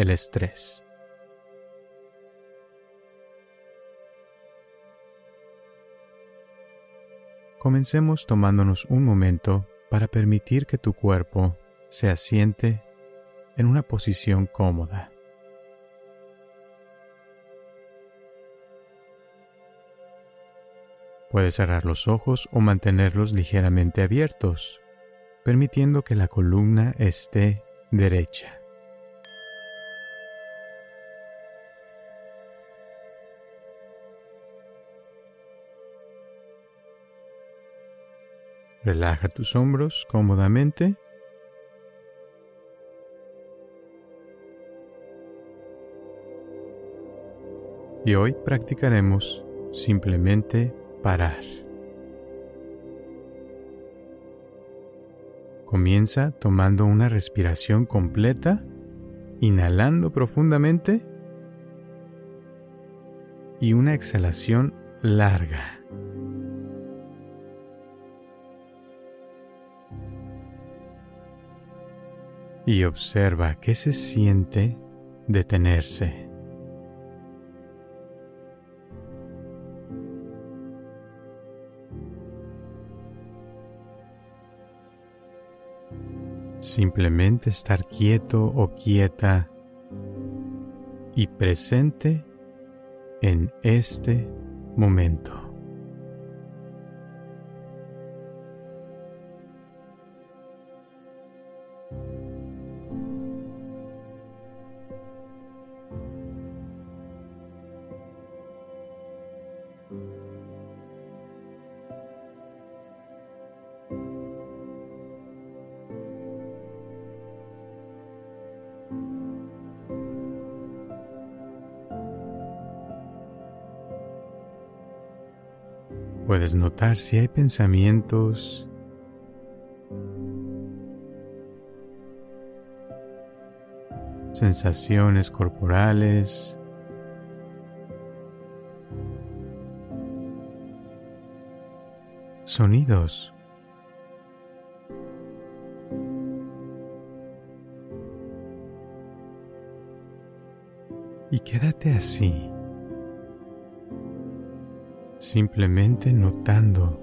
el estrés. Comencemos tomándonos un momento para permitir que tu cuerpo se asiente en una posición cómoda. Puedes cerrar los ojos o mantenerlos ligeramente abiertos, permitiendo que la columna esté derecha. Relaja tus hombros cómodamente. Y hoy practicaremos simplemente parar. Comienza tomando una respiración completa, inhalando profundamente y una exhalación larga. Y observa qué se siente detenerse. Simplemente estar quieto o quieta y presente en este momento. Puedes notar si hay pensamientos sensaciones corporales, sonidos. Y quédate así simplemente notando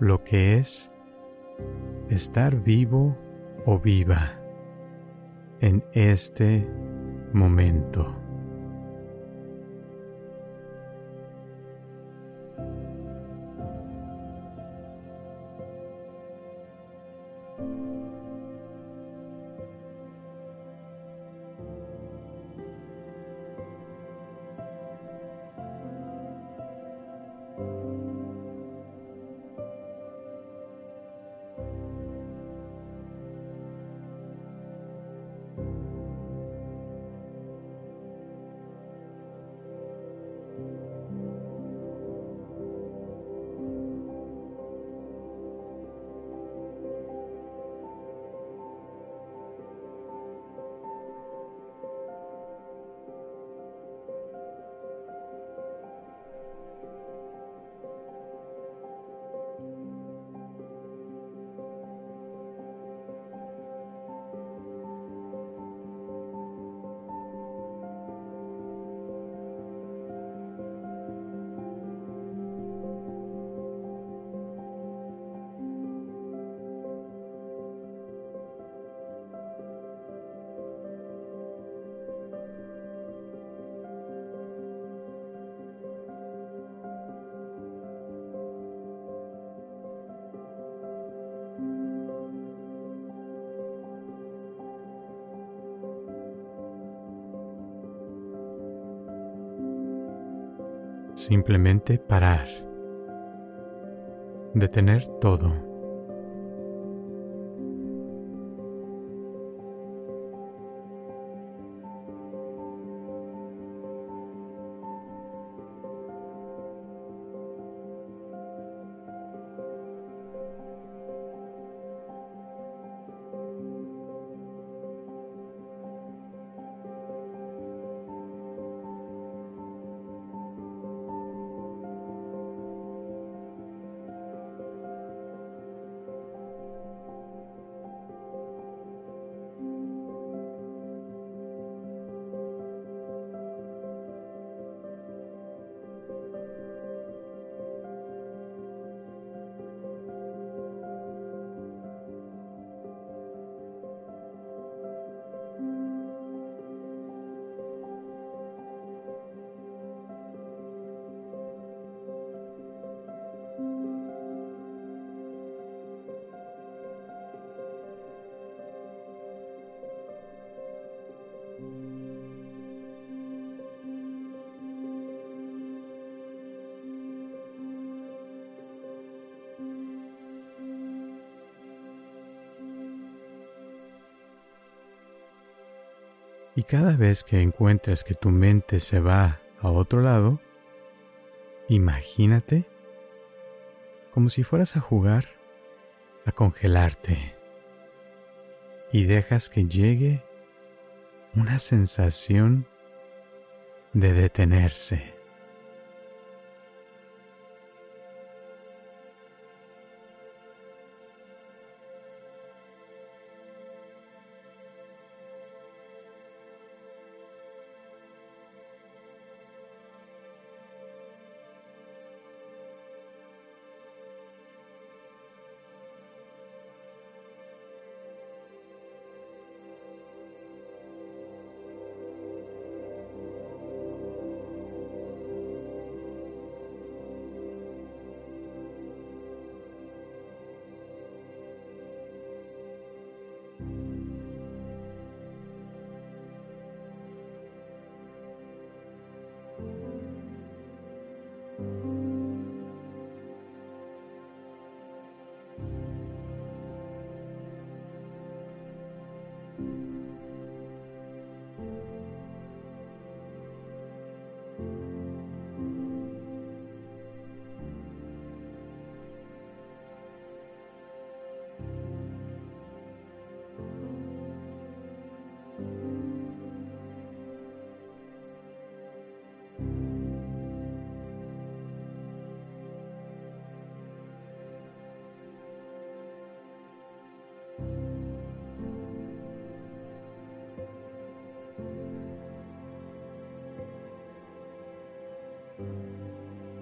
lo que es estar vivo o viva en este momento. Simplemente parar, detener todo. Cada vez que encuentres que tu mente se va a otro lado, imagínate como si fueras a jugar a congelarte y dejas que llegue una sensación de detenerse.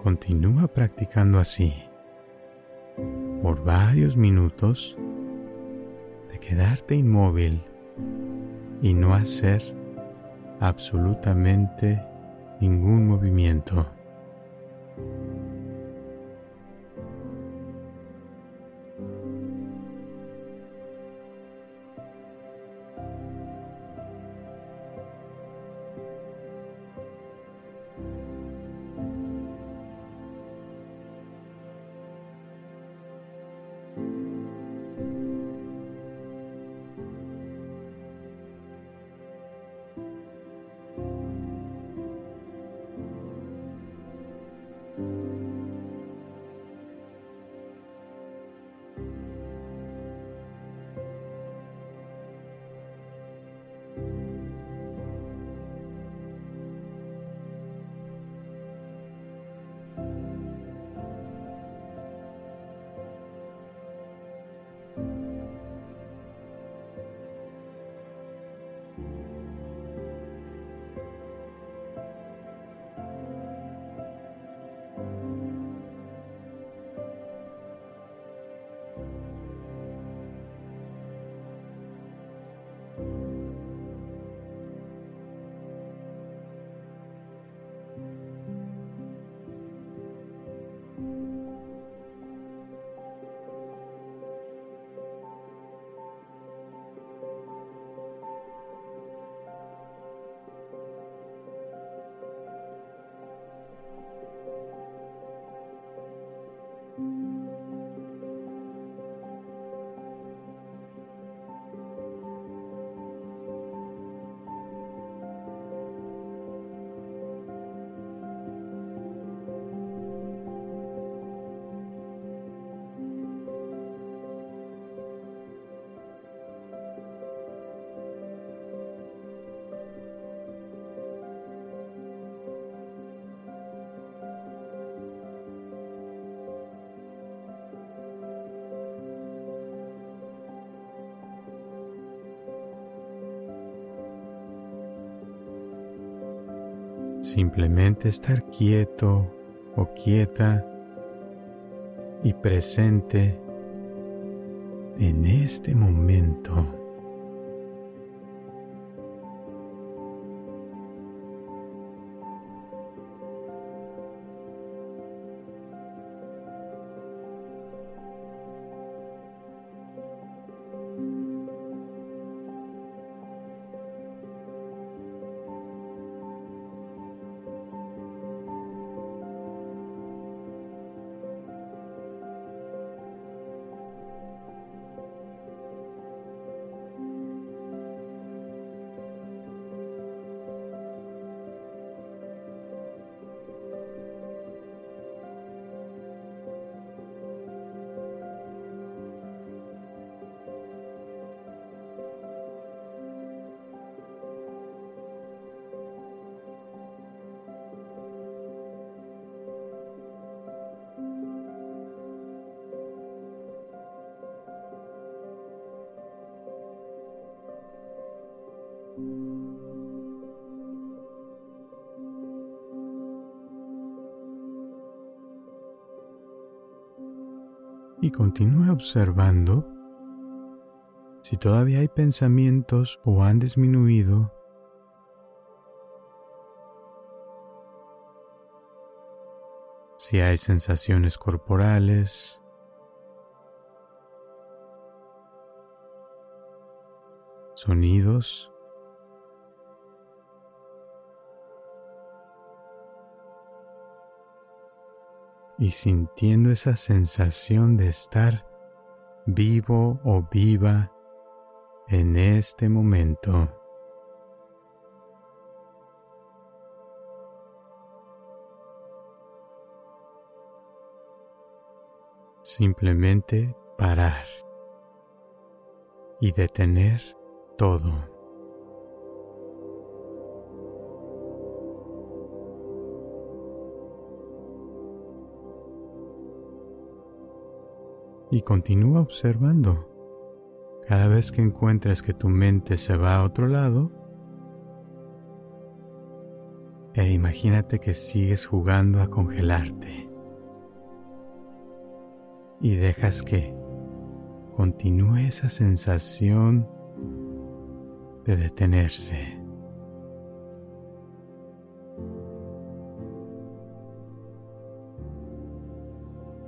Continúa practicando así por varios minutos de quedarte inmóvil y no hacer absolutamente ningún movimiento. Simplemente estar quieto o quieta y presente en este momento. Y continúe observando si todavía hay pensamientos o han disminuido si hay sensaciones corporales, sonidos, y sintiendo esa sensación de estar vivo o viva en este momento. Simplemente parar y detener todo. Y continúa observando. Cada vez que encuentres que tu mente se va a otro lado, e imagínate que sigues jugando a congelarte y dejas que continúe esa sensación de detenerse.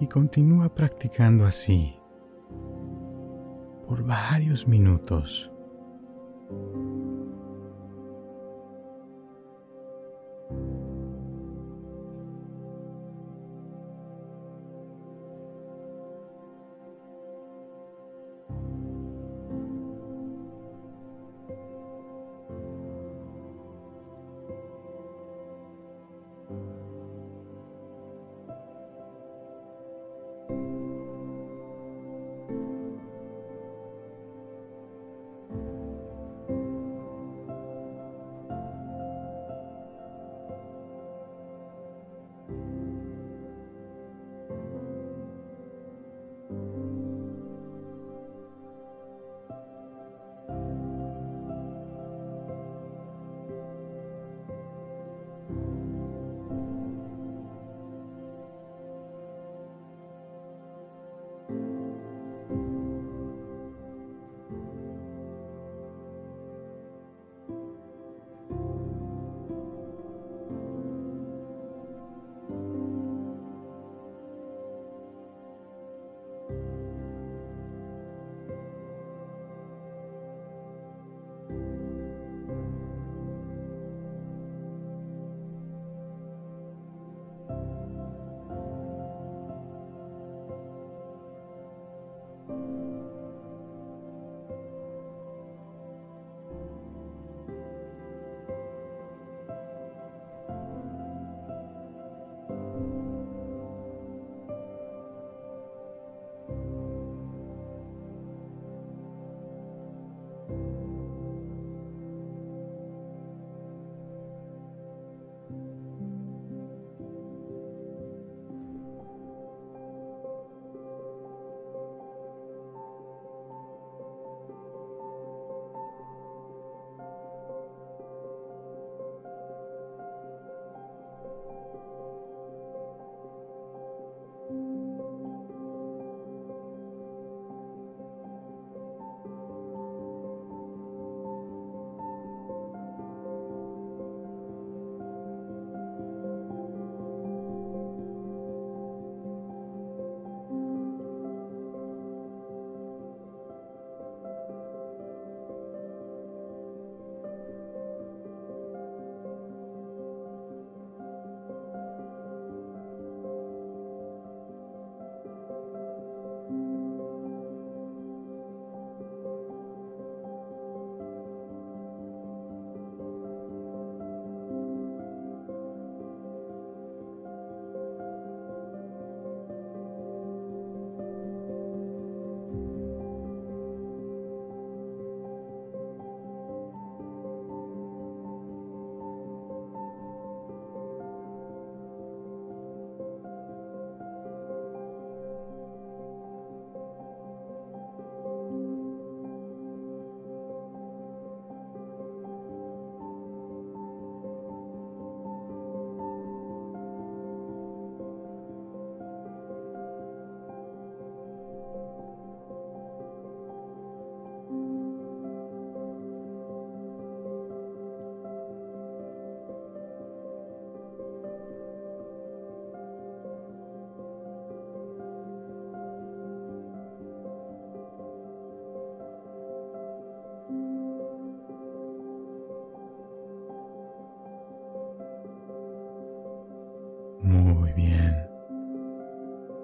Continúa practicando así por varios minutos.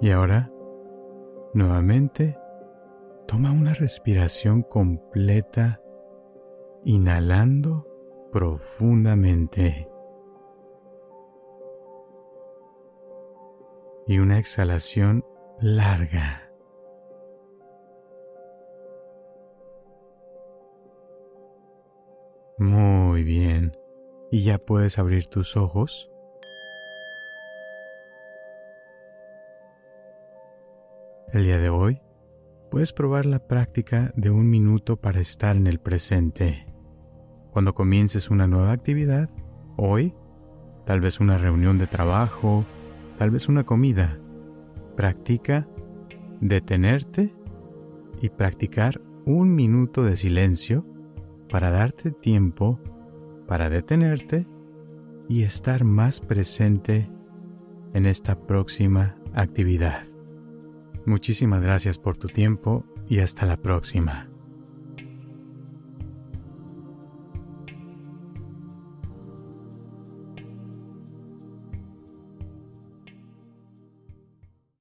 Y ahora, nuevamente, toma una respiración completa, inhalando profundamente. Y una exhalación larga. Muy bien. ¿Y ya puedes abrir tus ojos? El día de hoy puedes probar la práctica de un minuto para estar en el presente. Cuando comiences una nueva actividad, hoy, tal vez una reunión de trabajo, tal vez una comida, practica detenerte y practicar un minuto de silencio para darte tiempo para detenerte y estar más presente en esta próxima actividad. Muchísimas gracias por tu tiempo y hasta la próxima.